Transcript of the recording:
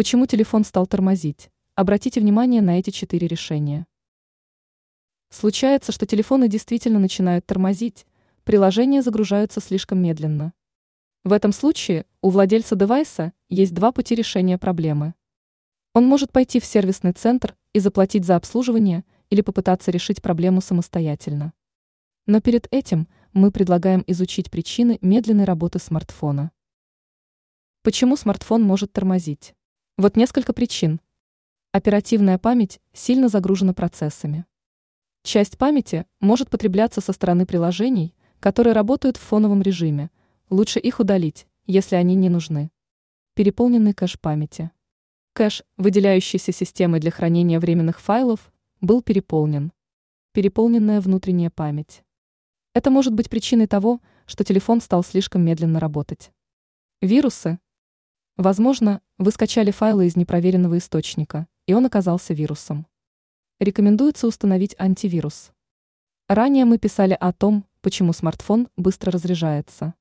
Почему телефон стал тормозить? Обратите внимание на эти четыре решения. Случается, что телефоны действительно начинают тормозить, приложения загружаются слишком медленно. В этом случае у владельца девайса есть два пути решения проблемы. Он может пойти в сервисный центр и заплатить за обслуживание или попытаться решить проблему самостоятельно. Но перед этим мы предлагаем изучить причины медленной работы смартфона. Почему смартфон может тормозить? Вот несколько причин. Оперативная память сильно загружена процессами. Часть памяти может потребляться со стороны приложений, которые работают в фоновом режиме. Лучше их удалить, если они не нужны. Переполненный кэш памяти. Кэш, выделяющийся системой для хранения временных файлов, был переполнен. Переполненная внутренняя память. Это может быть причиной того, что телефон стал слишком медленно работать. Вирусы. Возможно, вы скачали файлы из непроверенного источника, и он оказался вирусом. Рекомендуется установить антивирус. Ранее мы писали о том, почему смартфон быстро разряжается.